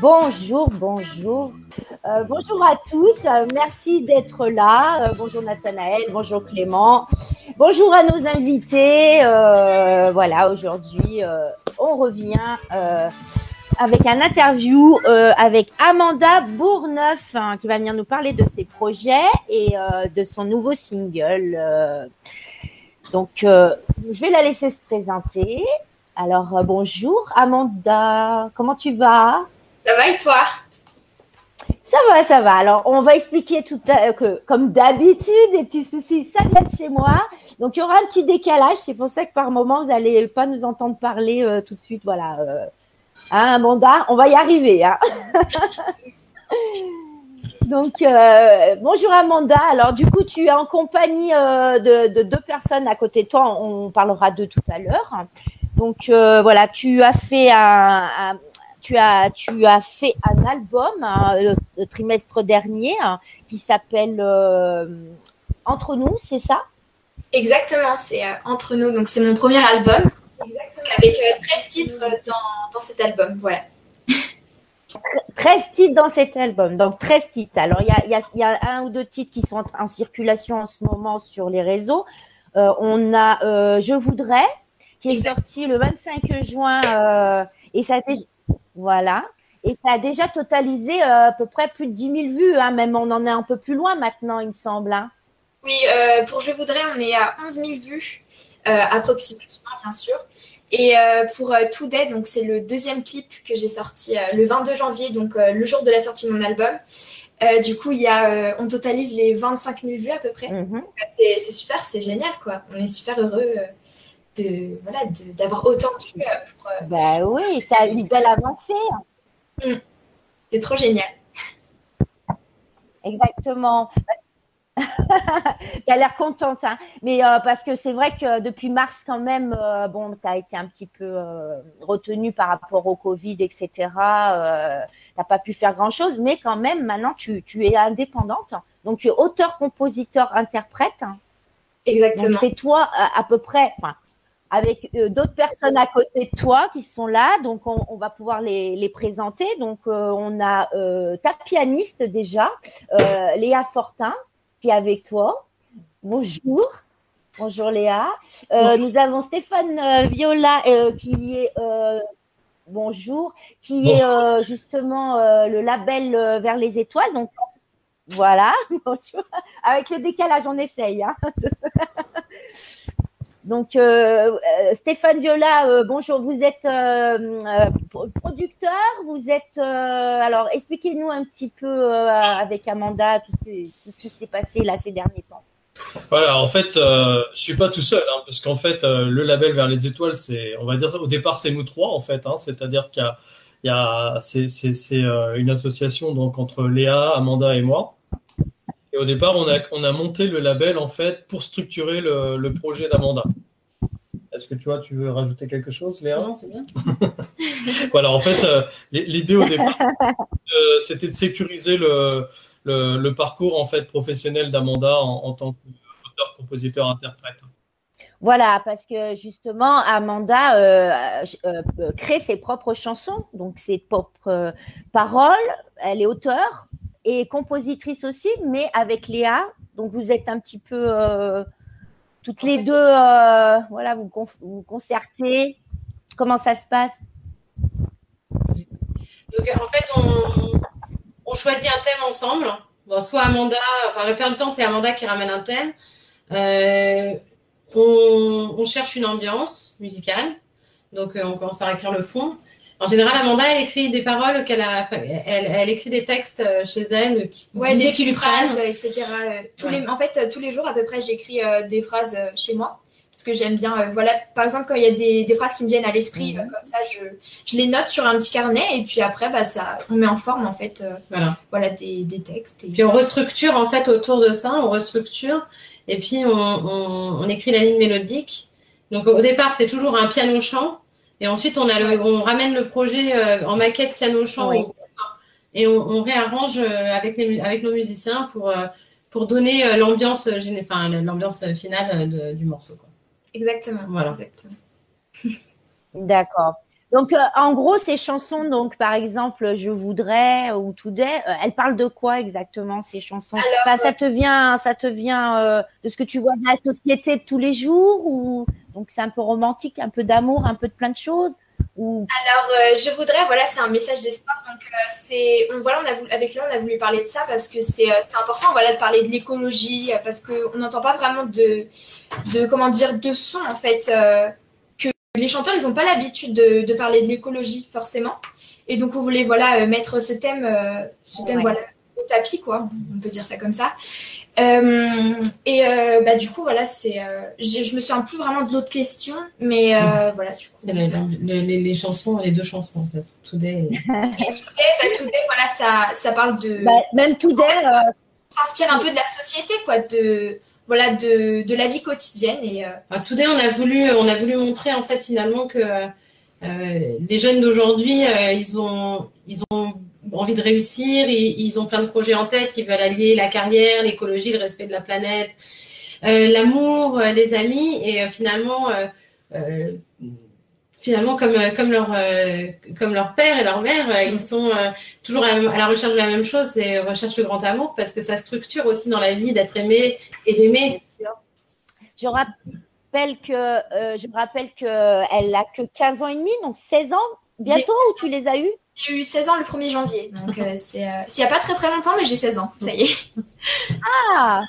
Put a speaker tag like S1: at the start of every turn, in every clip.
S1: Bonjour, bonjour. Euh, bonjour à tous. Euh, merci d'être là. Euh, bonjour Nathanaël, bonjour Clément. Bonjour à nos invités. voilà, aujourd'hui, on revient avec un interview avec Amanda Bourneuf hein, qui va venir nous parler de ses projets et de son nouveau single. Donc, je vais la laisser se présenter. Alors, bonjour Amanda, comment tu vas?
S2: Ça va et toi?
S1: Ça va, ça va. Alors, on va expliquer tout à, que, comme d'habitude, des petits soucis, ça vient de chez moi. Donc, il y aura un petit décalage. C'est pour ça que par moment, vous n'allez pas nous entendre parler euh, tout de suite. Voilà. Euh, hein, Amanda, on va y arriver. Hein Donc, euh, bonjour Amanda. Alors, du coup, tu es en compagnie de, de, deux personnes à côté de toi. On parlera d'eux tout à l'heure. Donc, voilà, tu as fait un, un tu as, tu as fait un album hein, le, trimestre dernier hein, qui s'appelle euh, Entre nous, c'est ça?
S2: Exactement, c'est euh, Entre nous. Donc c'est mon premier album. Avec 13 euh, titres dans, dans, cet album. Voilà.
S1: 13 titres dans cet album, donc 13 titres. Alors, il y a, y, a, y a, un ou deux titres qui sont en, circulation en ce moment sur les réseaux. on a Je voudrais, qui est sorti le 25 juin, et ça a voilà. Et ça a déjà totalisé euh, à peu près plus de 10 000 vues, hein, même on en est un peu plus loin maintenant, il me semble. Hein.
S2: Oui, euh, pour Je voudrais, on est à 11 000 vues, euh, approximativement, bien sûr. Et pour Today, donc c'est le deuxième clip que j'ai sorti le 22 janvier, donc le jour de la sortie de mon album. du coup, il y a, on totalise les 25 000 vues à peu près. Mm-hmm. C'est super, c'est génial, quoi. On est super heureux de voilà d'avoir autant de
S1: pour, euh, bah oui ça a une belle avancée
S2: mm. c'est trop génial
S1: exactement tu as l'air contente hein. mais euh, parce que c'est vrai que depuis mars quand même euh, bon tu as été un petit peu retenu par rapport au covid etc euh, t'as pas pu faire grand chose mais quand même maintenant tu, tu es indépendante donc tu es auteur compositeur interprète
S2: Exactement.
S1: C'est toi à, à, peu près, enfin, avec euh, d'autres personnes à côté de toi qui sont là. Donc, on, on va pouvoir les, les présenter. Donc, euh, on a euh, ta pianiste déjà, Léa Fortin, qui est avec toi. Bonjour. Bonjour Léa. Nous avons Stéphane Viola qui est bonjour, qui est justement le label vers les étoiles. Donc voilà, bonjour. Avec le décalage, on essaye. Hein Donc euh, euh, Stéphane Viola, euh, bonjour, vous êtes producteur, vous êtes alors expliquez-nous un petit peu avec Amanda tout ce, qui s'est passé là ces derniers temps.
S3: Voilà, en fait, je suis pas tout seul, hein, parce qu'en fait, le label vers les étoiles, c'est, on va dire, au départ, c'est nous trois, en fait, hein, c'est-à-dire qu'il y a, c'est, c'est une association donc entre Léa, Amanda et moi. Et au départ, on a, on a monté le label en fait pour structurer le, le projet d'Amanda. Est-ce que tu vois, tu veux rajouter quelque chose, Léa
S2: Non, c'est bien.
S3: voilà, en fait, euh, l'idée au départ, euh, c'était de sécuriser le, le, le, parcours en fait professionnel d'Amanda en, en, tant qu'auteur, compositeur, interprète.
S1: Voilà, parce que justement, Amanda euh, euh, crée ses propres chansons, donc ses propres paroles. Elle est auteure, et compositrice aussi, mais avec Léa. Donc vous êtes un petit peu euh, toutes les deux, euh, voilà, vous vous concertez. Comment ça se passe?
S4: Donc en fait, on, on, choisit un thème ensemble. Bon, soit Amanda, enfin le plupart du temps c'est Amanda qui ramène un thème. Euh, on, on, cherche une ambiance musicale. Donc on commence par écrire le fond. En général, Amanda, elle écrit des paroles qu'elle a, elle, elle, écrit des textes euh, chez elle,
S2: qui, ouais, des, lui phrases, etc. Tous les, en fait, tous les jours à peu près, j'écris euh, des phrases euh, chez moi parce que j'aime bien. voilà, par exemple, quand il y a des, des phrases qui me viennent à l'esprit, mhm. comme ça, je, je les note sur un petit carnet et puis après, bah, ça, on met en forme en fait, voilà, voilà des, des textes.
S4: Et puis on restructure en fait autour de ça, on restructure et puis on, on, on écrit la ligne mélodique. Donc au départ, c'est toujours un piano chant. Et ensuite, on, a le, on ramène le projet euh, en maquette piano-chant et on, on, réarrange euh, avec, les, avec nos musiciens pour, euh, pour donner l'ambiance enfin, l'ambiance finale de, du morceau. Quoi.
S2: exactement.
S4: Voilà.
S2: Exactement.
S1: D'accord. Donc, euh, en gros, ces chansons, donc par exemple, Je voudrais ou Today, euh, elles parlent de quoi exactement ces chansons?
S2: Alors,
S1: Enfin, ça te vient, ça te vient euh, de ce que tu vois de la société de tous les jours ou donc c'est un peu romantique, un peu d'amour, un peu de plein de choses ou?
S2: Alors, euh, je voudrais, voilà, c'est un message d'espoir. Donc, euh, c'est, on, voilà, on a voulu, avec Léon, on a voulu parler de ça parce que c'est, euh, c'est important, voilà, de parler de l'écologie, euh, parce qu'on n'entend pas vraiment de, de, comment dire, de son, en fait, euh, les chanteurs, ils n'ont pas l'habitude de, de parler de l'écologie, forcément. Et donc, on voulait, voilà, euh, mettre ce thème, euh, ce thème,
S1: Ouais.
S2: voilà, au tapis, quoi. On peut dire ça comme ça. Euh, et euh, bah, du coup, voilà, c'est, euh, je me souviens plus vraiment de l'autre question, mais euh, voilà, du coup.
S4: Les, les- les- les chansons, les deux chansons en fait. Today. et-
S2: Today, bah, Today, voilà, ça, ça parle de.
S1: bah, même Today, euh,
S2: s'inspire un peu de la société, quoi, de, voilà, de, de la vie quotidienne. Et, euh,
S4: Today, on a voulu, on a voulu montrer en fait finalement que euh, les jeunes d'aujourd'hui, euh, ils ont, ils ont envie de réussir, ils, ils ont plein de projets en tête, ils veulent allier la carrière, l'écologie, le respect de la planète, l'amour, les amis, et finalement, finalement comme euh, comme leur euh, comme leur père et leur mère, euh, ils sont toujours à la, à la recherche de la même chose, c'est recherche le grand amour parce que ça structure aussi dans la vie d'être aimé et d'aimer.
S1: je rappelle que euh, je me rappelle que elle a que 15 ans et demi, donc 16 ans bientôt ou tu les as eus
S2: j'ai eu 16 ans le 1er janvier, donc euh, c'est euh, s'il n'y a pas très très longtemps, mais j'ai 16 ans, ça y est.
S1: Ah,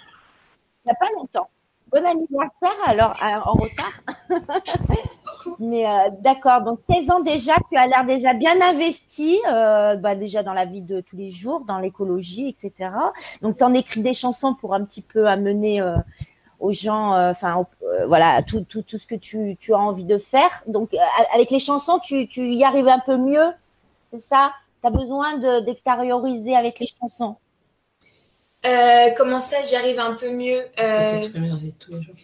S1: il n'y a pas longtemps. Bon anniversaire alors euh, en retard. Mais euh, d'accord, donc 16 ans déjà, tu as l'air déjà bien investi, euh, bah, déjà dans la vie de tous les jours, dans l'écologie, etc. Donc tu en écris des chansons pour un petit peu amener euh, aux gens, enfin euh, voilà, tout, tout, tout ce que tu, tu as envie de faire. Donc euh, avec les chansons, tu, tu y arrives un peu mieux, c'est ça? Tu as besoin de- d'extérioriser avec les chansons?
S2: Euh, comment ça, j'y arrive un peu mieux euh,
S4: T'exprimer dans tous les jours.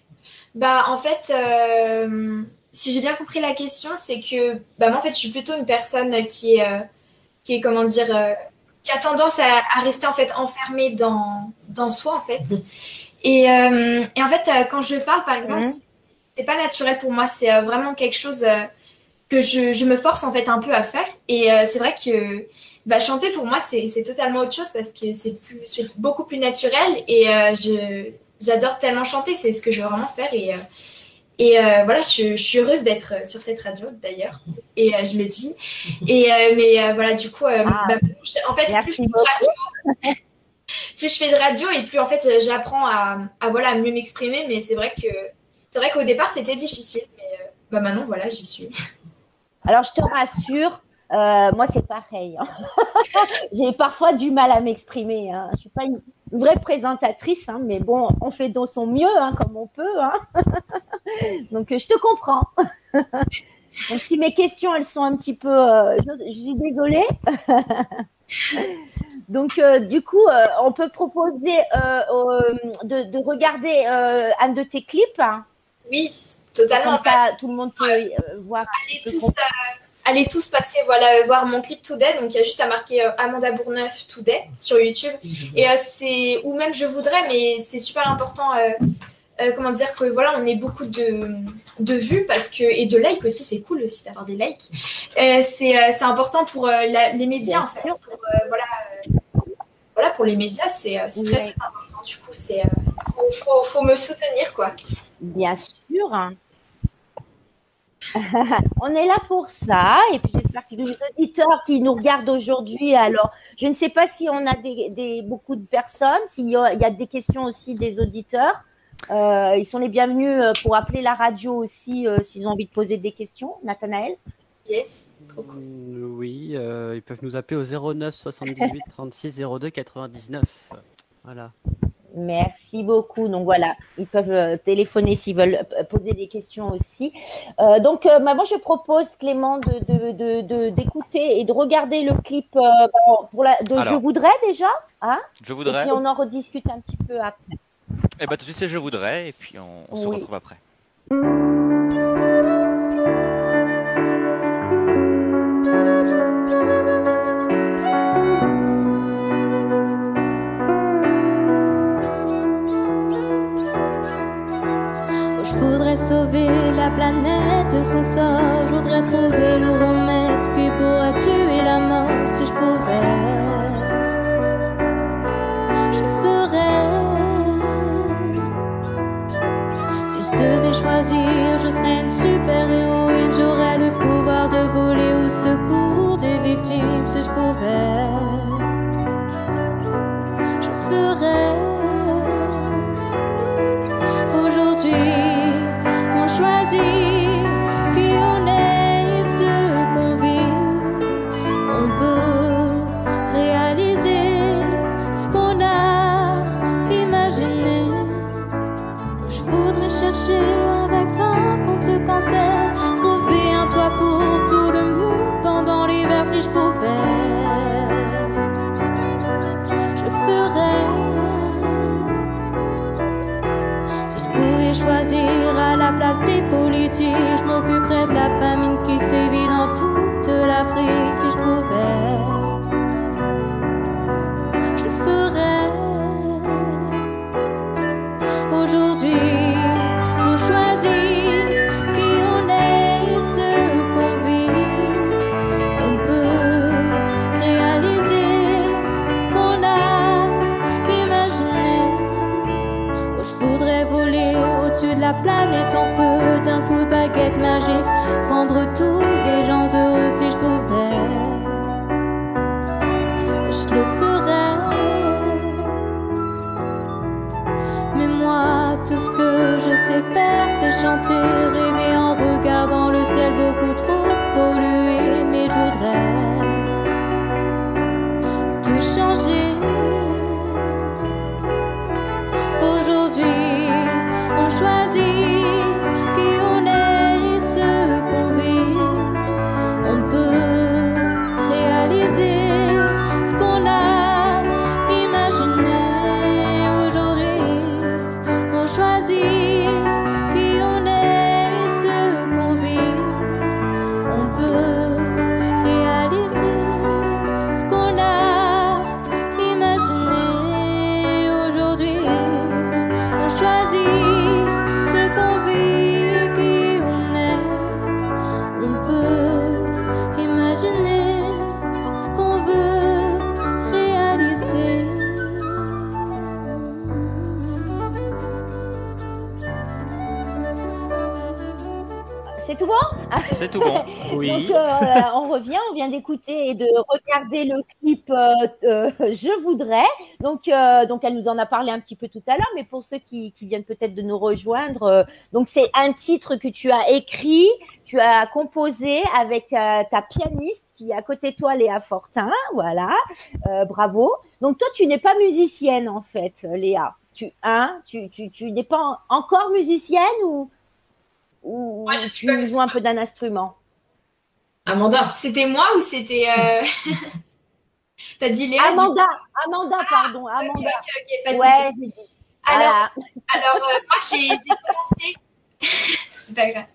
S2: Bah, en fait, euh, si j'ai bien compris la question, c'est que bah, moi, en fait, je suis plutôt une personne qui est, euh, qui est comment dire, euh, qui a tendance à, à rester en fait enfermée dans, dans soi, en fait. Et, euh, et en fait, quand je parle, par exemple,
S1: Mhm.
S2: c'est- pas naturel pour moi, c'est vraiment quelque chose euh, que je, je me force en fait un peu à faire. Et euh, c'est vrai que bah, chanter pour moi, c'est totalement autre chose parce que c'est beaucoup plus naturel et euh, je j'adore tellement chanter, c'est ce que je veux vraiment faire. Et, euh, et euh, voilà, je, je suis heureuse d'être sur cette radio d'ailleurs. Et euh, je le dis. Et, euh, mais euh, voilà, du coup,
S1: Ah.
S2: bah, je- en fait, plus je fais de radio, plus je fais de radio et plus en fait j'apprends à, à, voilà, à mieux m'exprimer. Mais c'est vrai que c'est vrai qu'au départ c'était difficile. Mais bah, maintenant, voilà, j'y suis.
S1: Alors, je te rassure, euh, moi, c'est pareil. hein. J'ai parfois du mal à m'exprimer. Hein. Je suis pas une vraie présentatrice, hein, mais bon, on fait de son mieux, hein, comme on peut. Donc, je te comprends. Si mes questions, elles sont un petit peu... euh, je, suis désolée. Donc, euh, du coup, on peut proposer de, de regarder un de tes clips.
S2: Oui, totalement.
S1: Comme ça, tout le monde peut euh, voir.
S2: allez
S1: peut
S2: tous,
S1: comprendre.
S2: euh, allez tous passer voilà, euh, voir mon clip Today. Donc il y a juste à marquer euh, Amanda Bourneuf Today sur YouTube. Et euh, c'est ou même je voudrais, mais c'est super important. euh, euh, comment dire que voilà, on ait beaucoup de, de vues parce que et de likes aussi, c'est cool aussi d'avoir des likes. Euh, c'est euh, c'est important pour euh, la- les médias
S1: Bien
S2: en fait. Pour, euh, voilà, euh, voilà pour les médias, c'est très, très important. Du coup, c'est euh, faut, faut, faut me soutenir quoi.
S1: Bien sûr. On est là pour ça. Et puis j'espère que les auditeurs qui nous regardent aujourd'hui, alors je ne sais pas si on a des, des- beaucoup de personnes, s'il y a, il y a des questions aussi des auditeurs. Euh, ils sont les bienvenus euh, pour appeler la radio aussi euh, s'ils ont envie de poser des questions. Nathanaël
S2: Yes.
S5: Mm, Oui, euh, ils peuvent nous appeler au 09 78 36 02 99. Voilà.
S1: Merci beaucoup. Donc voilà, ils peuvent euh, téléphoner s'ils veulent euh, poser des questions aussi. Euh, donc euh, bah, moi je propose Clément de d'écouter et de regarder le clip euh, bon, pour la de
S6: Alors.
S1: Je voudrais déjà, hein?
S6: Je
S1: Et
S6: voudrais.
S1: puis on en rediscute un petit peu après.
S6: Et bah tout de suite c'est je voudrais et puis on, on se retrouve après.
S7: Sauver la planète son sort. Je voudrais trouver le remède qui pourrait tuer la mort si je pouvais. Je ferais. Si je devais choisir, je serais une super héroïne. J'aurais le pouvoir de voler au secours des victimes si je pouvais. Je ferais. On des politiques, je m'occuperais de la famine qui sévit dans toute l'Afrique si je pouvais. Tout
S1: bon
S6: C'est tout bon.
S5: Oui.
S1: Donc, euh, on revient, on vient d'écouter et de regarder le clip euh, euh, Je voudrais. Donc, euh, donc, elle nous en a parlé un petit peu tout à l'heure, mais pour ceux qui, qui viennent peut-être de nous rejoindre, euh, donc c'est un titre que tu as écrit, tu as composé avec euh, ta pianiste qui est à côté de toi, Léa Fortin. Voilà, Euh, bravo. Donc, toi, tu n'es pas musicienne en fait, Léa. Tu, hein, tu, tu, tu n'es pas en- encore musicienne ou, ou
S2: suis
S1: tu
S2: pas
S1: joues un peu d'un instrument
S4: Amanda.
S2: C'était moi ou c'était. euh, T'as dit Léa du
S1: Amanda, Amanda, pardon, Amanda.
S2: pas de
S1: Ouais, dit.
S2: Alors,
S1: Voilà.
S2: Alors, euh, moi, j'ai commencé. c'est pas grave.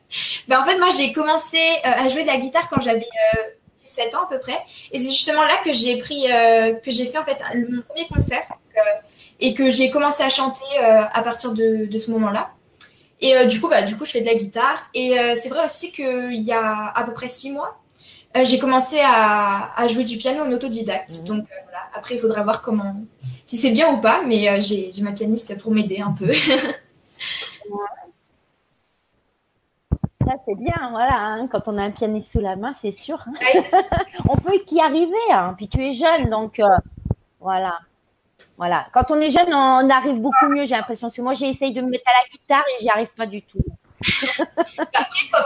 S2: Ben, en fait, moi, j'ai commencé euh, à jouer de la guitare quand j'avais euh, 6-7 ans à peu près. Et c'est justement là que j'ai pris, euh, que j'ai fait en fait mon premier concert euh, et que j'ai commencé à chanter euh, à partir de, de ce moment-là. Et euh, du coup, bah, du coup, je fais de la guitare. Et euh, c'est vrai aussi qu'il y a à peu près 6 mois, euh, j'ai commencé à, à jouer du piano en autodidacte.
S1: Mhm.
S2: Donc voilà. Après, il faudra voir comment, si c'est bien ou pas. Mais j'ai ma pianiste pour m'aider un peu.
S1: Ça, c'est bien, voilà. hein, quand on a un pianiste sous la main, c'est sûr. hein.
S2: Ouais.
S1: On peut qu'y arriver. Hein. Puis tu es jeune, donc voilà. Voilà. Quand on est jeune, on arrive beaucoup mieux, j'ai l'impression. Parce que moi, j'ai essayé de me mettre à la guitare et j'y arrive pas du tout.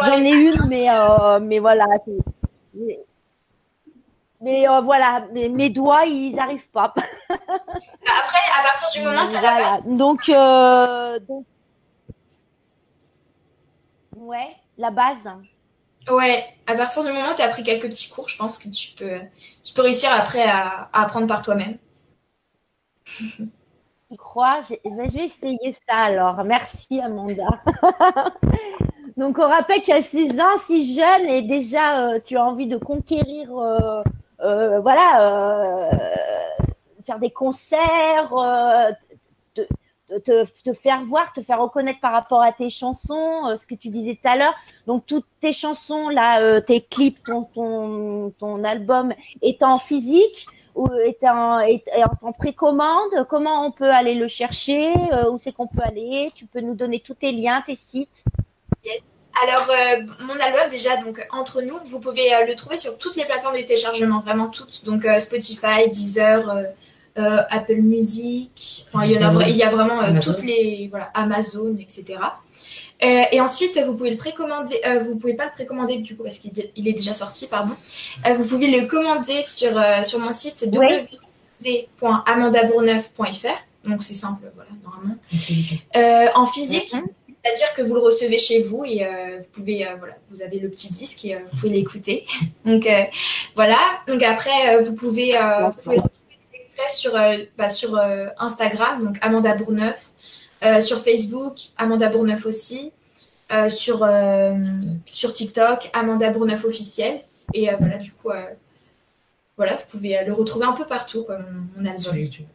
S1: J'en ai une, mais, euh, mais voilà. c'est- Mais, mais, euh, voilà, mes, mes doigts, ils arrivent pas.
S2: Après, à partir du moment où tu as la
S1: Voilà. Donc, euh, donc, ouais, la base.
S2: base, ouais, à partir du moment où tu as pris quelques petits cours, je pense que tu peux, tu peux réussir après à, à apprendre par toi-même.
S1: Tu crois? Ben, Je vais essayer ça alors. Merci Amanda. Donc on rappelle que tu as 6 ans, si jeune, et déjà euh, tu as envie de conquérir, euh, euh, voilà, faire des concerts, te, te- faire voir, te faire reconnaître par rapport à tes chansons, ce que tu disais tout à l'heure. Donc toutes tes chansons là, tes clips, ton, ton ton album est en physique ou est en, est, est en précommande Comment on peut aller le chercher Euh, Où c'est qu'on peut aller Tu peux nous donner tous tes liens, tes sites
S2: Alors, euh, mon album, déjà, donc entre nous, vous pouvez euh, le trouver sur toutes les plateformes de téléchargement, vraiment toutes. Donc, euh, Spotify, Deezer, euh, euh, Apple Music. Enfin, il, y en a, il y a vraiment euh, toutes les. Voilà, Amazon, etc. Euh, et ensuite, vous pouvez le précommander. Euh, vous pouvez pas le précommander du coup parce qu'il est déjà sorti, pardon. Euh, vous pouvez le commander sur, euh, sur mon site
S1: Oui.
S2: www.amandabourneuf.fr. Donc, c'est simple, voilà, normalement. En physique,
S1: Mhm.
S2: c'est-à-dire que vous le recevez chez vous et euh, vous pouvez, euh, voilà, vous avez le petit disque et euh, vous pouvez l'écouter. Donc voilà. Donc après, vous pouvez, vous pouvez sur, bah, sur Instagram, donc Amanda Bourneuf, sur Facebook, Amanda Bourneuf aussi, euh, sur euh, sur TikTok, Amanda Bourneuf officiel. Et euh, voilà, du coup, euh, voilà, vous pouvez euh, le retrouver un peu partout, quoi, mon, mon album.
S4: Sur YouTube.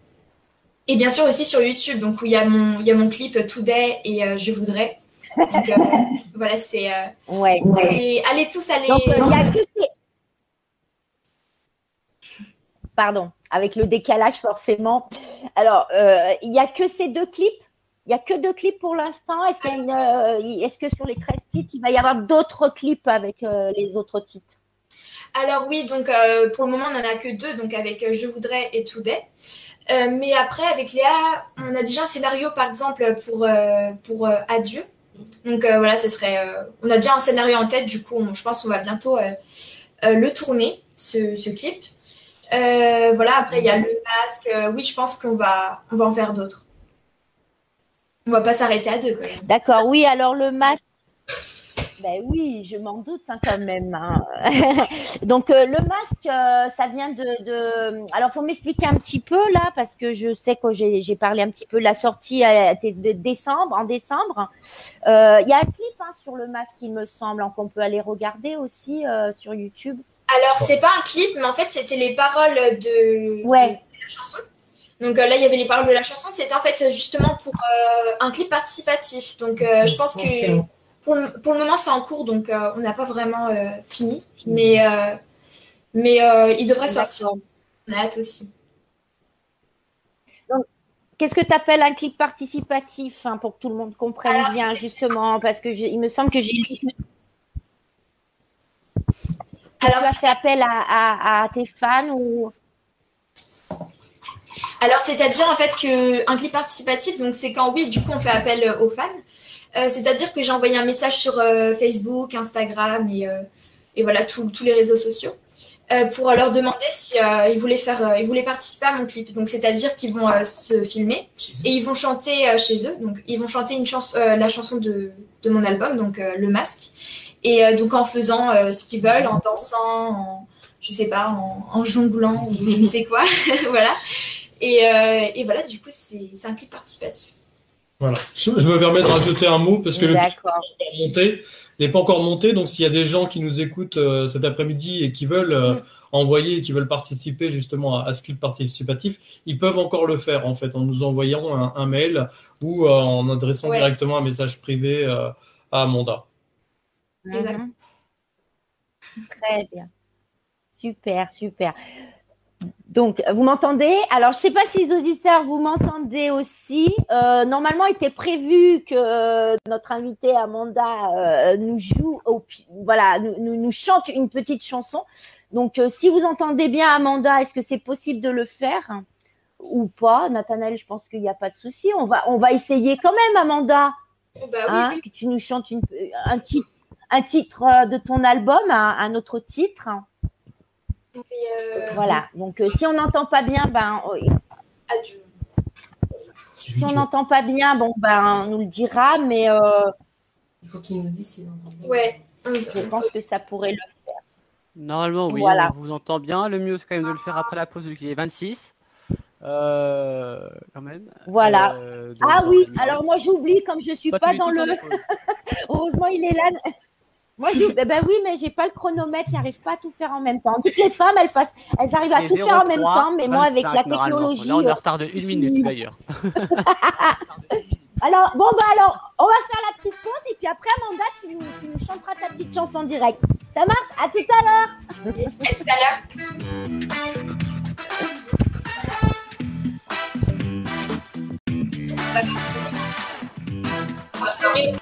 S2: Et bien sûr aussi sur YouTube, donc où il y a mon, il y a mon clip Today et euh, Je voudrais. Donc euh, voilà, c'est, euh,
S1: Ouais.
S2: allez tous aller.
S1: Donc, euh, il y a que. Pardon, avec le décalage forcément. Alors, euh, il y a que ces deux clips Il y a que deux clips pour l'instant Est-ce qu'il y a une, euh, est-ce que sur les 13 titres, il va y avoir d'autres clips avec euh, les autres titres?
S2: Alors oui, donc euh, pour le moment on n'en a que deux, donc avec Je voudrais et Today. Euh, mais après avec Léa, on a déjà un scénario par exemple pour euh, pour Adieu. Donc voilà, ce serait, on a déjà un scénario en tête, du coup on- je pense qu'on va bientôt le tourner ce, ce clip. Voilà, après il y a le masque. Oui, je pense qu'on va on va en faire d'autres. On va pas s'arrêter à deux quand même.
S1: D'accord, oui, alors le masque. Ben oui, je m'en doute hein, quand même. hein. Donc euh, le masque, euh, ça vient de, de... Alors faut m'expliquer un petit peu là, parce que je sais que j'ai parlé un petit peu de la sortie euh, de décembre, en décembre. Euh, Il y a un clip hein, sur le masque, il me semble, qu'on peut aller regarder aussi sur YouTube.
S2: Alors c'est pas un clip, mais en fait c'était les paroles de,
S1: Ouais.
S2: de la chanson. Donc euh, là il y avait les paroles de la chanson. C'était en fait justement pour euh, un clip participatif. Donc euh, je pense que pour, le- pour le moment c'est en cours, donc euh, on n'a pas vraiment euh, fini. Mais euh, mais euh, il devrait sortir. On a hâte aussi.
S1: Qu'est-ce que tu appelles un clip participatif hein, pour que tout le monde comprenne
S2: Alors,
S1: bien justement? Parce que je- il me semble que j'ai lu
S2: Alors
S1: tu as fait appel à, à, à tes fans ou
S2: Alors, c'est-à-dire en fait que un clip participatif, donc c'est quand oui, du coup, on fait appel euh, aux fans. Euh, c'est-à-dire que j'ai envoyé un message sur euh, Facebook, Instagram et, euh, et voilà tous les réseaux sociaux pour leur demander si ils voulaient faire, ils voulaient participer à mon clip. Donc, c'est-à-dire qu'ils vont se filmer et ils vont chanter chez eux. Donc, ils vont chanter une chanson, la chanson de, de mon album, donc Le Masque. Et donc en faisant ce qu'ils veulent, en dansant, en, je sais pas, en, en jonglant ou je ne sais quoi, voilà. Et, euh, et voilà, du coup, c'est un clip participatif.
S3: Voilà. Je, je me permets de rajouter un mot parce que le clip
S1: D'accord.
S3: n'est pas encore monté. Il n'est pas encore monté, donc s'il y a des gens qui nous écoutent euh, cet après-midi et qui veulent euh,
S2: Mm.
S3: envoyer, et qui veulent participer justement à, à ce clip participatif, ils peuvent encore le faire en fait en nous envoyant un, un mail ou euh, en adressant
S2: Ouais.
S3: directement un message privé euh, à Amanda.
S2: Exact.
S1: Mhm. Très bien. Super, super. Donc, vous m'entendez? Alors, je sais pas si les auditeurs, vous m'entendez aussi. Euh, normalement, il était prévu que euh, notre invité Amanda euh, nous joue, au, voilà, nous, nous, chante une petite chanson. Donc, euh, si vous entendez bien Amanda, est-ce que c'est possible de le faire? Ou pas? Nathanaël, je pense qu'il n'y a pas de souci. On va, on va essayer quand même, Amanda
S2: Oh, bah oui,
S1: hein,
S2: oui.
S1: que tu nous chantes une, un, titre, un titre de ton album, un, un autre titre. Voilà. Donc, euh, si on n'entend pas bien, ben, euh,
S2: Adieu.
S1: si on n'entend pas bien, bon, ben, on nous le dira, mais euh,
S4: Il faut qu'ils nous disent s'ils entendent bien.
S2: Ouais.
S1: je pense que ça pourrait le.
S5: Normalement, oui,
S1: Voilà.
S5: on vous entend bien. Le mieux, c'est quand même de le faire après la pause vu qu'il est 26. Euh, quand même.
S1: Voilà.
S5: Euh, donc,
S1: Ah oui. Alors moi, j'oublie comme je suis
S5: Toi,
S1: pas dans le. Heureusement, il est là. Moi, je dis, ben, oui, mais j'ai pas le chronomètre, j'arrive pas à tout faire en même temps. Toutes les femmes, elles, fassent, elles arrivent à tout faire en même
S5: 03,
S1: temps, mais moi, avec la
S5: 25 normalement.
S1: technologie.
S5: Là, on est en
S1: euh,
S5: retard de une minute d'ailleurs.
S1: Alors, bon, bah alors, on va faire la petite pause et puis après, Amanda, tu, nous- tu nous chanteras ta petite chanson en direct. Ça marche? À tout à l'heure
S2: À tout à l'heure.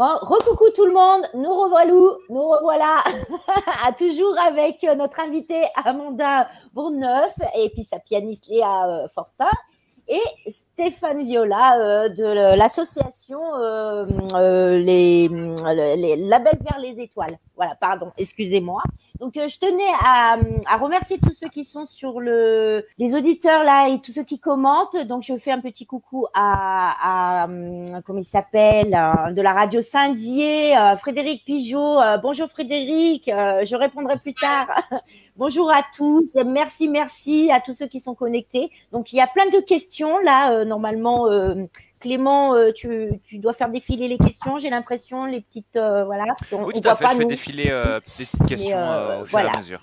S1: Bon, recoucou tout le monde, nous revoilà, nous revoilà, à toujours avec euh, notre invitée Amanda Bourneuf et puis sa pianiste Léa euh, Fortin. Et Stéphane Viola euh, de l'association euh, euh, les, les labels vers les étoiles. Voilà, pardon, excusez-moi. Donc je tenais à, à remercier tous ceux qui sont sur le les auditeurs là et tous ceux qui commentent. Donc je fais un petit coucou à, à comment il s'appelle de la radio Saint-Dié, Frédéric Pigeot. Bonjour Frédéric, je répondrai plus tard. bonjour à tous, merci merci à tous ceux qui sont connectés. Donc il y a plein de questions là normalement. euh, Clément, euh, tu, tu dois faire défiler les questions. J'ai l'impression les petites euh, voilà. On,
S6: Oui,
S1: on
S6: tout à fait.
S1: pas
S6: Je fais défiler des petites questions au fur et
S1: voilà.
S6: à mesure.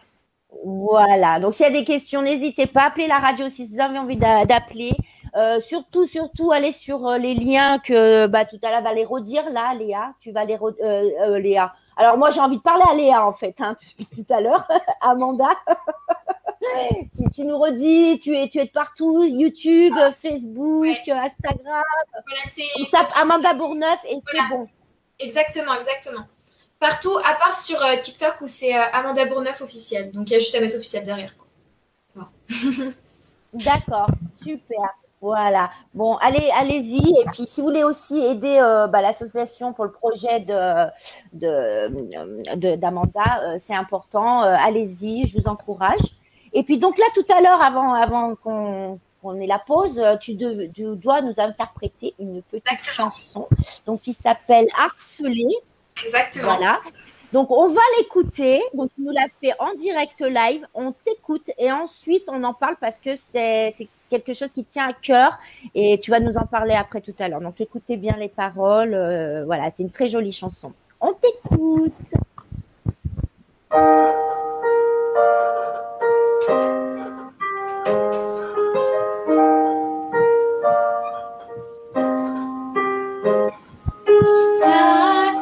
S1: Voilà, donc s'il y a des questions, n'hésitez pas, appelez la radio si vous avez envie d'a- d'appeler. Euh, surtout, surtout, allez sur les liens que bah, tout à l'heure va les redire là, Léa. Tu vas les re- euh, euh, Léa. Alors moi j'ai envie de parler à Léa en fait hein, depuis tout à l'heure, Amanda. tu, tu nous redis, tu es, tu es de partout, YouTube, Facebook,
S2: Ouais.
S1: euh, Instagram.
S2: Voilà,
S1: On tape Amanda Bourneuf et c'est bon.
S2: exactement, exactement. Partout, à part sur euh, TikTok où c'est euh, Amanda Bourneuf officiel. Donc il y a juste à mettre officiel derrière.
S1: D'accord, super. Voilà. Bon, allez, allez-y. Et puis, si vous voulez aussi aider euh, bah, l'association pour le projet de de de- d'Amanda, euh, c'est important. Euh, allez-y, je vous encourage. Et puis, donc là, tout à l'heure, avant avant qu'on qu'on ait la pause, euh, tu, de- tu dois nous interpréter une petite
S2: Exactement.
S1: chanson, donc qui s'appelle Harcelé.
S2: Exactement.
S1: Voilà. Donc on va l'écouter. Donc tu nous l'as fait en direct live. On t'écoute et ensuite on en parle parce que c'est c'est quelque chose qui tient à cœur et tu vas nous en parler après tout à l'heure. Donc écoutez bien les paroles. euh, voilà, c'est une très jolie chanson. On t'écoute.
S7: Ça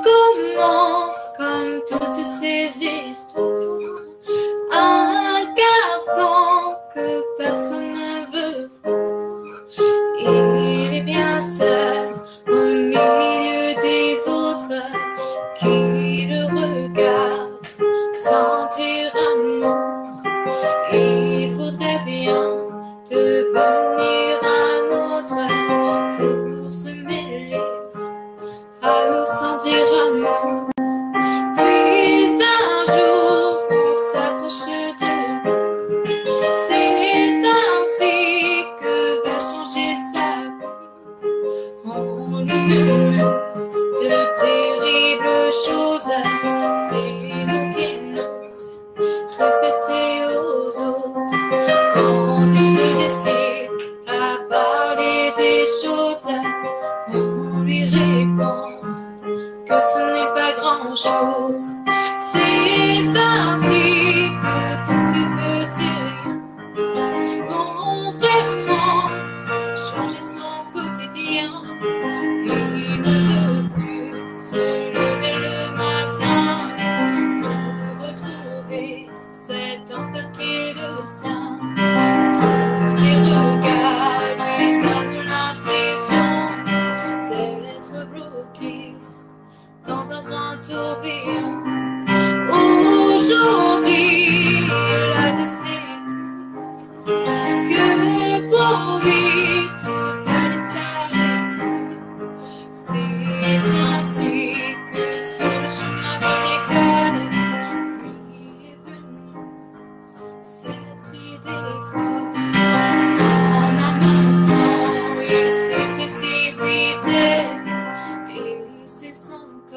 S7: commence comme toutes ces de terribles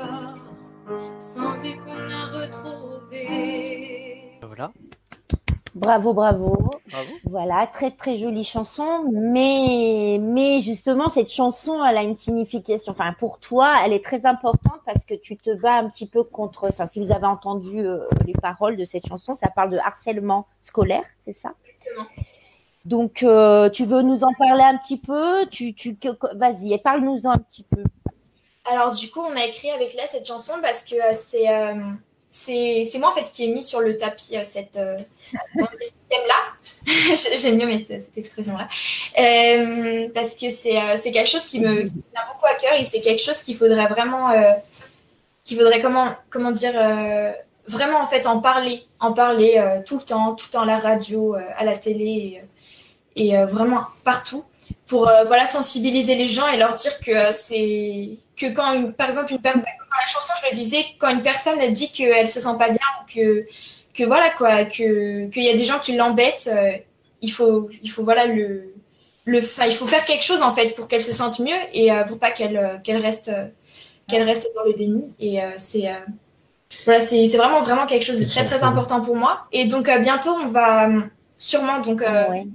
S7: son corps sans vie qu'on a retrouvé.
S5: Voilà.
S1: Bravo, bravo.
S5: Bravo.
S1: Voilà, très très jolie chanson, mais mais justement cette chanson, elle a une signification. Enfin, pour toi, elle est très importante parce que tu te bats un petit peu contre. Enfin, si vous avez entendu euh, les paroles de cette chanson, ça parle de harcèlement scolaire, c'est ça?
S2: Exactement.
S1: Donc, euh, tu veux nous en parler un petit peu? Tu tu vas-y, et parle-nous-en un petit peu.
S2: Alors du coup, on a écrit avec Léa cette chanson parce que euh, c'est euh, c'est c'est moi en fait qui ai mis sur le tapis euh, cette euh, thème-là. J'aime bien mettre cette expression-là parce que c'est quelque chose qui me tient beaucoup à cœur et c'est quelque chose qu'il faudrait vraiment qu'il faudrait comment comment dire vraiment en fait en parler en parler tout le temps tout le temps à la radio à la télé et, et, vraiment partout pour voilà sensibiliser les gens et leur dire que c'est que quand une, par exemple une personne dans la chanson je le disais quand une personne dit qu'elle se sent pas bien ou que que voilà quoi que qu'il y a des gens qui l'embêtent euh, il faut il faut voilà le le enfin, il faut faire quelque chose en fait pour qu'elle se sente mieux et euh, pour pas qu'elle euh, qu'elle reste euh, qu'elle reste dans le déni et euh, c'est euh, voilà c'est c'est vraiment vraiment quelque chose de très très important pour moi et donc euh, bientôt on va sûrement donc euh,
S1: Ouais.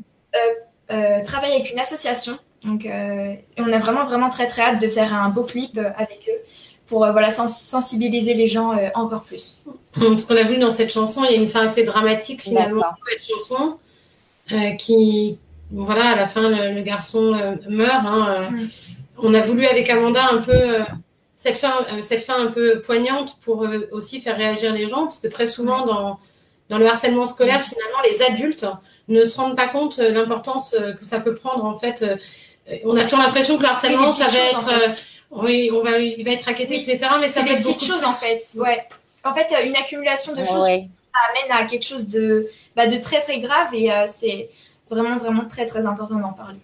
S2: euh, travailler avec une association. Donc, euh, on a vraiment, vraiment très, très hâte de faire un beau clip euh, avec eux pour euh, voilà, sens- sensibiliser les gens euh, encore plus.
S4: Ce qu'on a vu dans cette chanson, il y a une fin assez dramatique finalement dans cette chanson qui, voilà, à la fin le, le garçon meurt. hein,
S2: Mm.
S4: On a voulu avec Amanda un peu cette fin, cette fin un peu poignante pour aussi faire réagir les gens, parce que très souvent dans dans le harcèlement scolaire, finalement, les adultes ne se rendent pas compte de l'importance que ça peut prendre en fait. Euh, on a toujours l'impression que le harcèlement, ça va
S2: en
S4: être,
S2: fait.
S4: euh, oui, on va, il va être raquetté,
S2: Oui.
S4: etc. Mais ça peut
S2: des
S4: être
S2: petites
S4: beaucoup
S2: choses en fait. Ouais. En fait, une accumulation de choses
S1: Ouais.
S2: amène à quelque chose de, bah, de très, très grave et euh, c'est vraiment, vraiment très, très important d'en parler.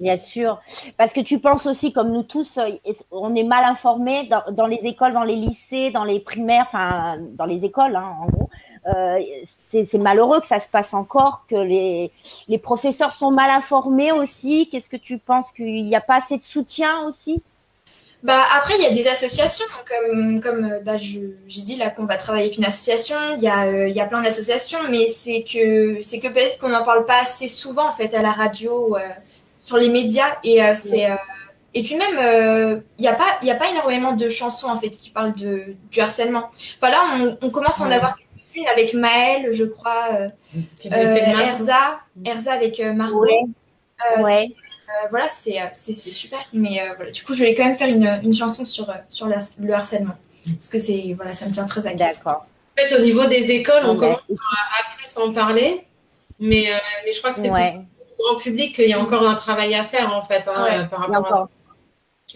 S1: Bien sûr, parce que tu penses aussi, comme nous tous, on est mal informés dans, dans les écoles, dans les lycées, dans les primaires, enfin dans les écoles, hein, en gros. Euh, c'est malheureux que ça se passe encore, que les, les professeurs sont mal informés aussi. Qu'est-ce que tu penses qu'il n'y a pas assez de soutien aussi?
S2: Bah, après, il y a des associations, donc, comme, comme euh, bah, j'ai dit là qu'on va travailler avec une association, il y a, euh, il y a plein d'associations, mais c'est que, c'est que peut-être qu'on n'en parle pas assez souvent en fait à la radio, euh, sur les médias, et euh, c'est. et puis même, il n'y a, pas- y a pas énormément de chansons en fait qui parlent de, du harcèlement. Enfin là, on, on commence à en avoir avec Maëlle, je crois, euh,
S4: fait
S2: euh. Erza, Erza avec euh, Margot.
S1: Ouais.
S2: Euh,
S1: Ouais.
S2: euh, voilà, c'est c'est c'est super. Mais euh, voilà, du coup, je voulais quand même faire une, une chanson sur, sur le, le harcèlement. Parce que c'est voilà, ça me tient très à cœur.
S1: D'accord.
S4: En fait, au niveau des écoles, on
S1: Ouais.
S4: commence à plus en parler, mais, euh, mais je crois que c'est
S1: Ouais.
S4: plus au grand public qu'il y a encore un travail à faire en fait hein,
S2: Ouais.
S4: par rapport à
S1: encore,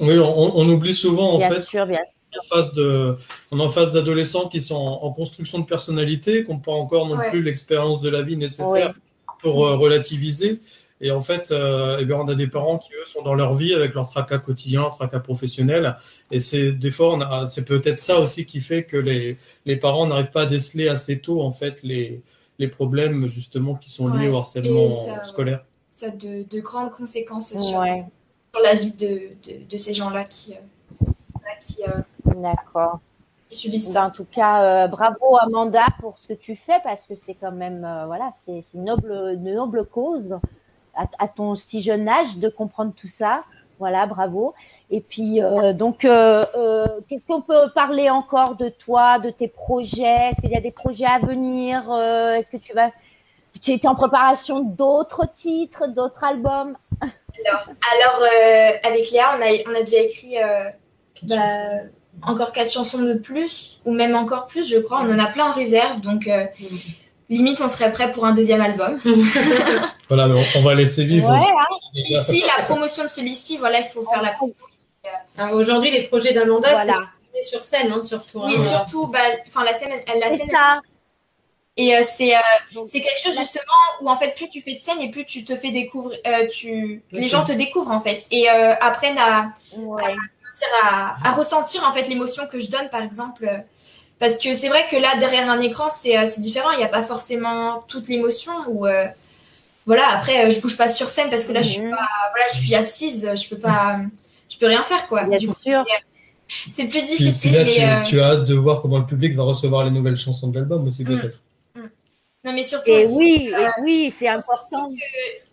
S3: Oui, on, on oublie souvent en
S1: bien
S3: fait
S1: sûr, bien sûr.
S3: En face de, on est en face d'adolescents qui sont en, en construction de personnalité, qui n'ont pas encore non
S2: Ouais.
S3: plus l'expérience de la vie nécessaire pour euh, relativiser. Et en fait, euh, eh bien, on a des parents qui eux sont dans leur vie avec leur tracas quotidien, leur tracas professionnel. Et c'est des fois, on a, c'est peut-être ça aussi qui fait que les, les parents n'arrivent pas à déceler assez tôt en fait les, les problèmes justement qui sont liés
S2: Ouais.
S3: au harcèlement
S2: ça-
S3: scolaire.
S2: Ça a de, de grandes conséquences sur,
S1: Ouais.
S2: sur la vie de, de, de ces gens-là qui, euh, qui, euh,
S1: D'accord.
S2: qui subissent ça.
S1: en tout cas, euh, bravo Amanda pour ce que tu fais parce que c'est quand même, euh, voilà, c'est c'est une noble, une noble cause à, à ton si jeune âge de comprendre tout ça. Voilà, bravo. Et puis, euh, donc, qu'est-ce qu'on peut parler encore de toi, de tes projets? Est-ce qu'il y a des projets à venir? Est-ce que tu vas, tu étais en préparation d'autres titres, d'autres albums?
S2: Alors, alors avec Léa, on a, on a déjà écrit bah, encore quatre chansons de plus, ou même encore plus, je crois. On en a plein en réserve, donc euh, limite, on serait prêt pour un deuxième album.
S3: Voilà, mais on, on va laisser vivre.
S1: Ouais, hein.
S2: Ici, la promotion de celui-ci, voilà, il faut faire la
S4: Ah, Aujourd'hui, les projets d'Amanda,
S1: Voilà.
S4: c'est sur scène hein, surtout.
S2: Oui, surtout, bah, enfin, la scène, elle- la
S1: C'est
S2: scène,
S1: ça.
S2: et euh, c'est, euh, c'est quelque chose justement où en fait, plus tu fais de scène et plus tu te fais découvrir, euh, tu, les gens te découvrent en fait et euh, apprennent à,
S1: Ouais.
S2: À, à ressentir en fait l'émotion que je donne par exemple euh, parce que c'est vrai que là derrière un écran c'est euh, c'est différent il n'y a pas forcément toute l'émotion ou euh, voilà, après, euh, je bouge pas sur scène parce que là, je suis
S1: Mhm.
S2: pas, voilà, je suis assise, je peux pas, je peux rien faire, quoi. C'est plus difficile,
S3: puis là,
S2: mais
S3: tu,
S2: euh,
S3: tu as hâte de voir comment le public va recevoir les nouvelles chansons de l'album aussi,
S2: Mm.
S3: peut-être.
S2: non, mais surtout
S1: Et
S2: aussi,
S1: oui, et oui, c'est important.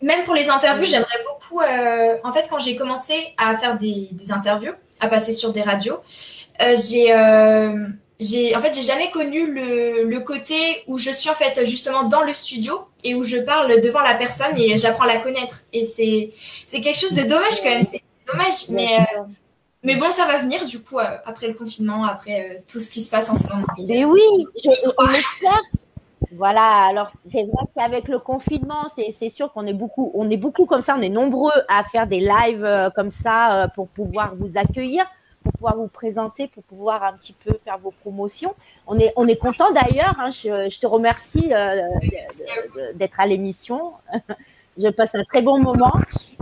S2: même pour les interviews, j'aimerais beaucoup. euh, en fait, quand j'ai commencé à faire des, des interviews, à passer sur des radios, euh, j'ai, euh, j'ai, en fait, j'ai jamais connu le, le côté où je suis en fait justement dans le studio et où je parle devant la personne et j'apprends à la connaître. Et c'est, c'est quelque chose de dommage quand même. C'est dommage, mais, euh, mais bon, ça va venir du coup euh, après le confinement, après euh, tout ce qui se passe en ce moment.
S1: Mais oui, je- on l'espère. Voilà, alors c'est vrai qu'avec le confinement, c'est sûr qu'on est beaucoup, on est beaucoup comme ça, on est nombreux à faire des lives euh, comme ça euh, pour pouvoir vous accueillir, pour pouvoir vous présenter, pour pouvoir un petit peu faire vos promotions. On est, on est content d'ailleurs. hein, je, te remercie euh, d'être à l'émission. Je passe un très bon moment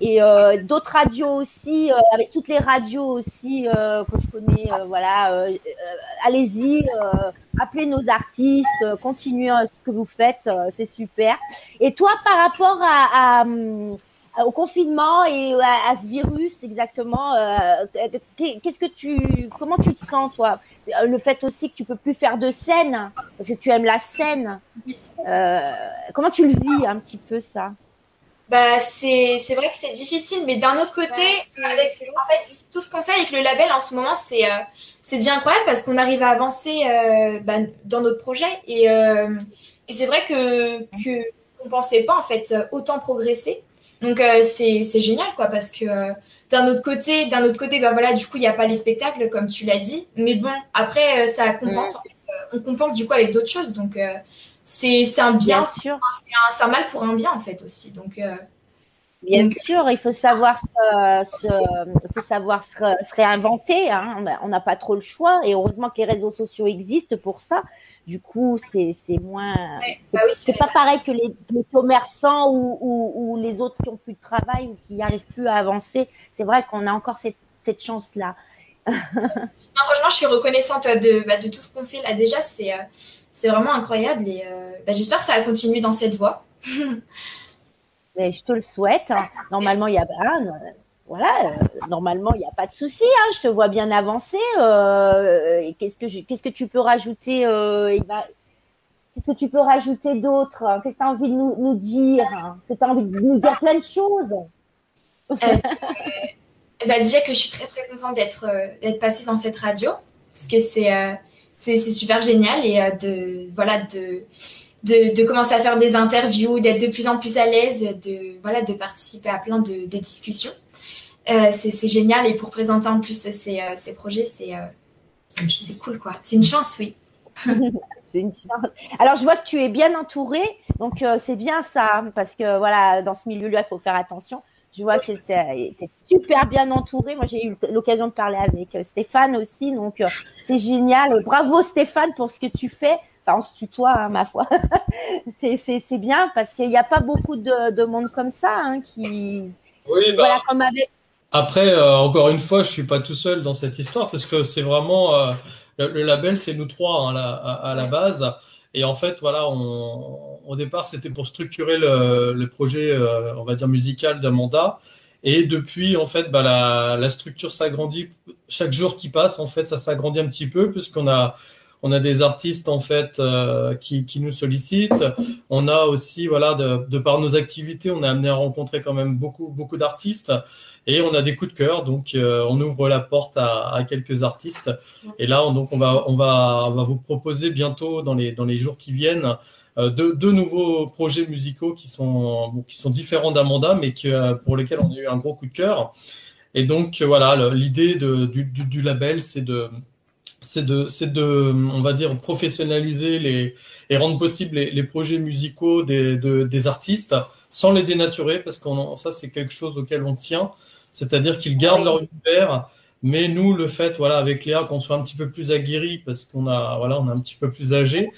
S1: et euh, d'autres radios aussi, euh, avec toutes les radios aussi euh, que je connais. euh, voilà, allez-y. euh, appelez nos artistes, euh, continuez ce que vous faites, euh, c'est super. Et toi, par rapport à, à, au confinement et à, à ce virus exactement, euh, qu'est-ce que tu, comment tu te sens toi? Le fait aussi que tu peux plus faire de scène parce que tu aimes la scène. Euh, comment tu le vis un petit peu ça?
S2: Bah, c'est c'est vrai que c'est difficile, mais d'un autre côté, avec, en fait, tout ce qu'on fait avec le label en ce moment, c'est euh, c'est déjà incroyable parce qu'on arrive à avancer euh, bah, dans notre projet et, euh, et c'est vrai que que on pensait pas en fait autant progresser. Donc euh, c'est c'est génial quoi parce que euh, d'un autre côté, d'un autre côté, bah voilà, du coup il y a pas les spectacles comme tu l'as dit, mais bon après euh, ça compense, en fait, on compense du coup avec d'autres choses, donc euh, c'est un bien,
S1: Bien sûr,
S2: c'est un- mal pour un bien en fait aussi, donc. euh,
S1: bien
S2: Donc-
S1: sûr, il faut savoir se, faut savoir se, réinventer. Hein. On n'a pas trop le choix et heureusement que les réseaux sociaux existent pour ça. Du coup, c'est moins.
S2: Ouais, bah oui,
S1: C'est pas pareil que les, les commerçants ou, ou, ou les autres qui ont plus de travail ou qui n'arrivent plus à avancer. C'est vrai qu'on a encore cette, cette chance-là.
S2: Non, franchement, je suis reconnaissante de, bah, de tout ce qu'on fait là. Déjà, c'est euh, c'est vraiment incroyable et euh, bah, j'espère que ça va continuer dans cette voie.
S1: Mais je te le souhaite. hein. Normalement, il y a euh, voilà, euh, normalement, il n'y a pas de souci. Hein. Je te vois bien avancer. Euh, qu'est-ce que je- qu'est-ce que tu peux rajouter euh, Eva? Qu'est-ce que tu peux rajouter d'autre Qu'est-ce que tu as envie de nous, nous dire Est-ce que tu as envie de nous dire plein de choses?
S2: Et bah, déjà que je suis très très contente d'être d'être passée dans cette radio parce que c'est c'est super génial et euh, de voilà de, de de commencer à faire des interviews, d'être de plus en plus à l'aise, de voilà de participer à plein de, de discussions. Euh, c'est génial et pour présenter en plus ces euh, ces projets, c'est c'est cool quoi. C'est une chance, oui.
S1: C'est une chance. Alors, je vois que tu es bien entouré, donc euh, c'est bien ça, hein, parce que voilà, dans ce milieu-là, il faut faire attention. Je vois que c'est es super bien entouré. Moi, j'ai eu l'occasion de parler avec euh, Stéphane aussi, donc euh, c'est génial. Bravo Stéphane pour ce que tu fais. Enfin, on se tutoie, hein, ma foi. c'est bien parce qu'il n'y a pas beaucoup de, de monde comme ça hein, qui
S3: Oui, bah,
S1: voilà comme avec
S3: Après, euh, encore une fois, je suis pas tout seul dans cette histoire parce que c'est vraiment euh, le, le label, c'est nous trois hein, à, à la base. Et en fait, voilà, au départ, c'était pour structurer le, le projet, euh, on va dire musical d'Amanda. Et depuis, en fait, bah, la, la structure s'agrandit chaque jour qui passe. En fait, ça s'agrandit un petit peu puisqu'on a on a des artistes en fait euh, qui, qui nous sollicitent. On a aussi, voilà, de, de par nos activités, on est amené à rencontrer quand même beaucoup beaucoup d'artistes. Et on a des coups de cœur, donc euh, on ouvre la porte à, à quelques artistes. Et là, on, donc on va, on va, on va vous proposer bientôt dans les dans les jours qui viennent euh, deux, nouveaux projets musicaux qui sont qui sont différents d'Amanda, mais que, euh, pour lesquels on a eu un gros coup de cœur. Et donc voilà, l'idée du, du, du label, c'est de c'est de, c'est de, on va dire, professionnaliser les, et rendre possible les, les projets musicaux des, de- des artistes sans les dénaturer, parce qu'on, ça, c'est quelque chose auquel on tient. C'est-à-dire qu'ils gardent leur univers, mais nous, le fait, voilà, avec Léa, qu'on soit un petit peu plus aguerri, parce qu'on a, voilà, on est un petit peu plus âgé,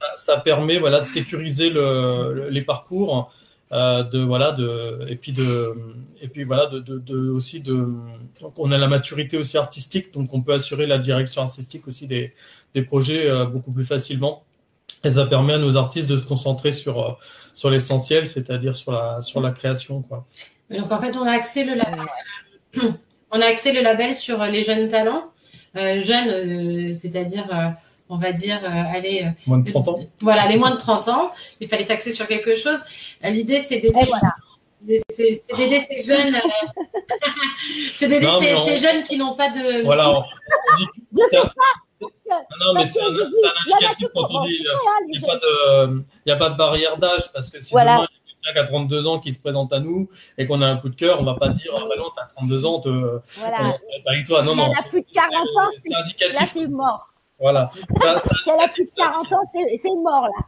S3: ça, ça permet, voilà, de sécuriser le, le- les parcours, euh, de, voilà, de, et puis de, et puis voilà, de, de, aussi de, donc on a la maturité aussi artistique, donc on peut assurer la direction artistique aussi des, des projets euh, beaucoup plus facilement. Et ça permet à nos artistes de se concentrer sur, euh, sur l'essentiel, c'est-à-dire sur la, sur la création. Quoi.
S4: Donc en fait, on a axé le label, on a le label sur les jeunes talents, jeunes, c'est-à-dire, on va dire, euh, allez, euh,
S3: Moins de 30 ans.
S4: voilà, les moins de 30 ans. Il fallait s'axer sur quelque chose. L'idée, c'est d'aider,
S1: voilà.
S4: c'est d'aider ces jeunes, euh, c'est d'aider ces,
S3: on-
S4: ces jeunes qui n'ont pas de.
S3: Voilà. on-. Non, non, mais c'est un,
S1: il y en a
S3: indicatif quand on dit
S1: Ah,
S3: il n'y a, pas de- il y a pas de barrière d'âge parce que si
S1: Voilà.
S3: demain il y a quelqu'un qui a 32 ans qui se présente à nous et qu'on a un coup de cœur, on va pas dire ah bah non t'as 32 ans, te,
S1: Voilà.
S3: on- avec toi non non
S1: elle a
S3: c'est
S1: plus de 40 ans,
S3: c'est
S1: là
S3: indicatif
S1: c'est mort.
S3: Voilà. Ça, ça-
S1: Si elle a plus de 40 ans, c'est mort là.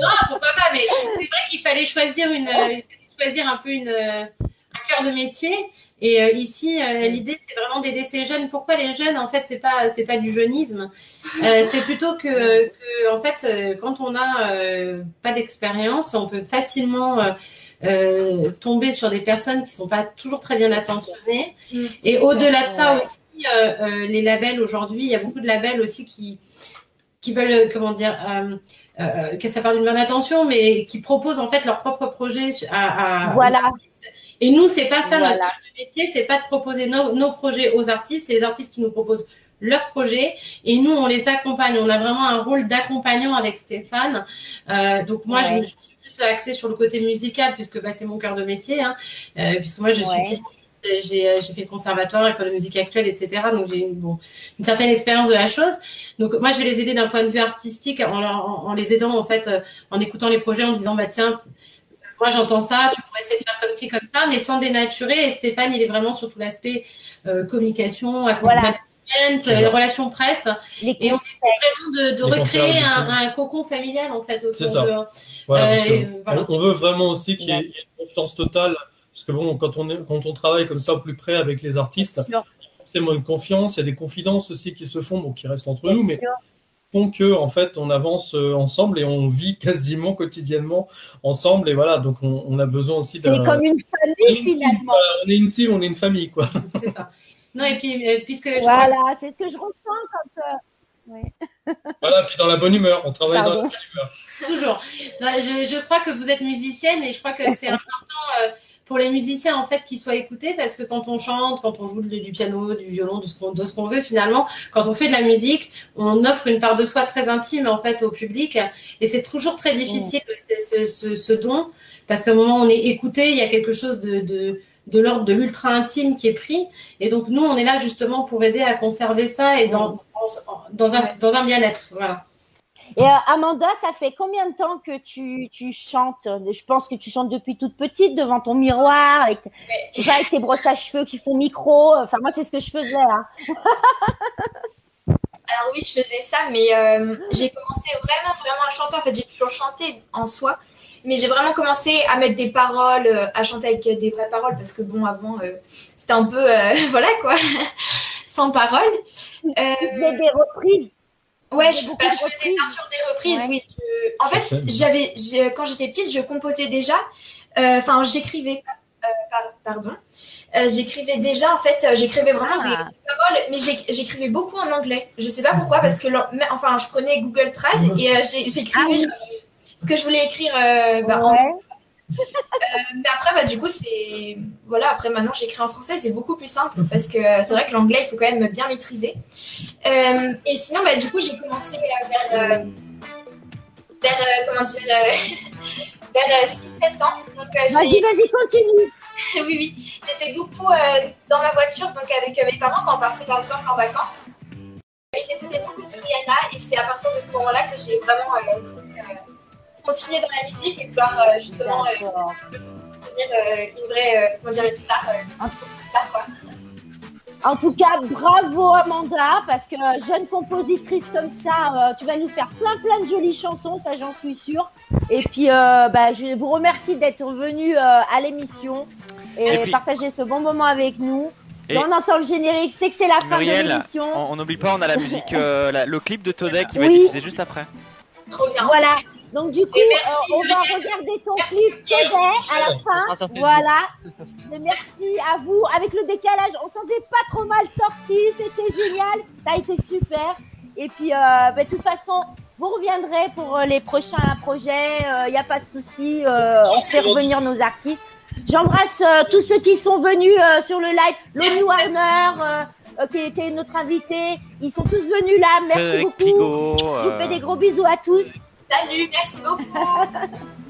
S4: Non, pourquoi pas, mais c'est vrai qu'il fallait choisir une, euh, choisir un peu une, euh, un cœur de métier. Et euh, ici, euh, l'idée, c'est vraiment d'aider ces jeunes. Pourquoi les jeunes En fait, c'est pas, c'est pas du jeunisme? Euh, c'est plutôt que, que, en fait, quand on a euh, pas d'expérience, on peut facilement euh, euh, tomber sur des personnes qui sont pas toujours très bien attentionnées. Et au-delà de ça
S1: Ouais.
S4: aussi, euh, euh, les labels aujourd'hui, il y a beaucoup de labels aussi qui qui veulent, euh, comment dire, euh, que ça part d'une bonne intention, mais qui proposent en fait leur propre projet à, à-
S1: Voilà.
S4: Et nous, c'est pas ça notre
S1: Voilà.
S4: métier, c'est pas de proposer nos, nos projets aux artistes, c'est les artistes qui nous proposent leurs projets et nous on les accompagne. On a vraiment un rôle d'accompagnant avec Stéphane. Euh, donc moi, je,
S1: Ouais.
S4: je suis plus axée sur le côté musical puisque bah, c'est mon cœur de métier, hein, euh, puisque moi je suis
S1: Ouais.
S4: J'ai euh, j'ai fait le conservatoire, école de musique actuelle, etc. Donc j'ai une, bon, une certaine expérience de la chose. Donc moi je vais les aider d'un point de vue artistique en, leur- en, en les aidant en fait, euh, en écoutant les projets, en disant bah tiens, moi j'entends ça, tu pourrais essayer de faire comme ci comme ça, mais sans dénaturer. Et Stéphane il est vraiment sur tout l'aspect euh, communication,
S1: Voilà.
S4: management, euh, relations presse,
S1: Les
S4: et on essaie vraiment de, de
S3: Les
S4: recréer un, un cocon familial en fait autour
S3: ça.
S4: de.
S3: Voilà,
S4: Euh, voilà.
S3: on, on veut vraiment aussi qu'il y ait il y ait une confiance totale. Parce que bon, quand on, est, quand on travaille comme ça au plus près avec les artistes, c'est moins de confiance. Il y a des confidences aussi qui se font, bon, qui restent entre nous, mais font que en fait on avance euh, ensemble et on vit quasiment quotidiennement ensemble. Et voilà, donc on, on a besoin aussi
S1: C'est
S3: d'un.
S1: comme une famille
S3: une team,
S1: finalement.
S3: voilà, on est une team, on est une famille, quoi.
S4: C'est ça. Non et puis euh, puisque je crois
S1: Voilà, c'est ce que je ressens quand. euh, ouais.
S3: Voilà, puis dans la bonne humeur, on travaille dans la
S1: Pardon.
S3: bonne humeur.
S4: Toujours. Non, je, je crois que vous êtes musicienne et je crois que c'est important euh, pour les musiciens en fait qu'ils soient écoutés parce que quand on chante, quand on joue du, piano, du violon, de ce qu'on veut finalement, quand on fait de la musique, on offre une part de soi très intime en fait au public. Et c'est toujours très difficile ce, ce, ce don parce qu'à un moment on est écouté, il y a quelque chose de, de de l'ordre de l'ultra intime qui est pris. Et donc nous on est là justement pour aider à conserver ça et dans dans un dans un bien-être. Voilà.
S1: Et euh, Amanda, ça fait combien de temps que tu, tu chantes? Je pense que tu chantes depuis toute petite devant ton miroir, avec, avec tes brosses à cheveux qui font micro. Enfin, moi, c'est ce que je faisais. Hein.
S2: Alors oui, je faisais ça, mais euh, j'ai commencé vraiment, vraiment à chanter. En fait, j'ai toujours chanté en soi, mais j'ai vraiment commencé à mettre des paroles, euh, à chanter avec des vraies paroles, parce que bon, avant, euh, c'était un peu, voilà quoi, sans paroles.
S1: Des reprises?
S2: Ouais, je, bah, je faisais bien sûr des reprises,
S1: Ouais.
S2: oui. Je- En fait, j'avais, quand j'étais petite, je composais déjà. euh, Enfin, j'écrivais. euh, par- pardon. Euh, j'écrivais déjà. En fait, euh, j'écrivais vraiment des
S1: Ah,
S2: paroles, mais j'ai- j'écrivais beaucoup en anglais. Je sais pas pourquoi, parce que enfin, je prenais Google Trad et euh, j'ai- j'écrivais ce que je voulais écrire. euh, bah, en-
S1: ouais.
S2: Mais après, bah, du coup, c'est voilà. Après, maintenant, j'écris en français, c'est beaucoup plus simple parce que euh, c'est vrai que l'anglais, il faut quand même bien maîtriser. Euh, et sinon, bah, du coup, j'ai commencé euh, vers euh, vers euh, comment dire euh, vers 6-7 ans. Donc, euh,
S1: Vas-y, vas-y, continue.
S2: oui, oui. J'étais beaucoup euh, dans ma voiture, donc avec euh, mes parents quand on partait par exemple en vacances. Et j'écoutais beaucoup de Rihanna, et c'est à partir de ce moment-là que j'ai vraiment euh, euh, continuer dans la musique et pouvoir euh, justement euh, devenir euh, une vraie, euh, comment dire, une star. euh, une star, quoi.
S1: En tout cas, bravo Amanda, parce que jeune compositrice comme ça, euh, tu vas nous faire plein plein de jolies chansons, ça j'en suis sûre. Et puis, euh, bah, je vous remercie d'être venu euh, à l'émission et,
S6: Et puis-
S1: partager ce bon moment avec nous.
S6: Et-
S1: on entend le générique, c'est que c'est la fin de l'émission.
S6: on n'oublie pas, on a la musique, euh, la- le clip de Today qui va
S1: Oui.
S6: être diffusé juste après.
S2: Trop bien.
S1: Voilà. Donc du coup,
S2: merci,
S1: euh, on va regarder ton
S2: Merci,
S1: clip. Today à la fin. Voilà. Mais merci à vous. Avec le décalage, on s'en est pas trop mal sorti. C'était génial. Ça a été super. Et puis, euh, bah, de toute façon, vous reviendrez pour euh, les prochains projets. Il n'y a pas de souci. euh, on fait revenir nos artistes. J'embrasse euh, tous ceux qui sont venus euh, sur le live.
S2: Merci.
S1: Lonnie Warner, euh, euh, qui était notre invité. Ils sont tous venus là. Merci beaucoup. Je vous
S6: euh,
S1: fais des gros bisous à tous.
S2: Salut, merci beaucoup.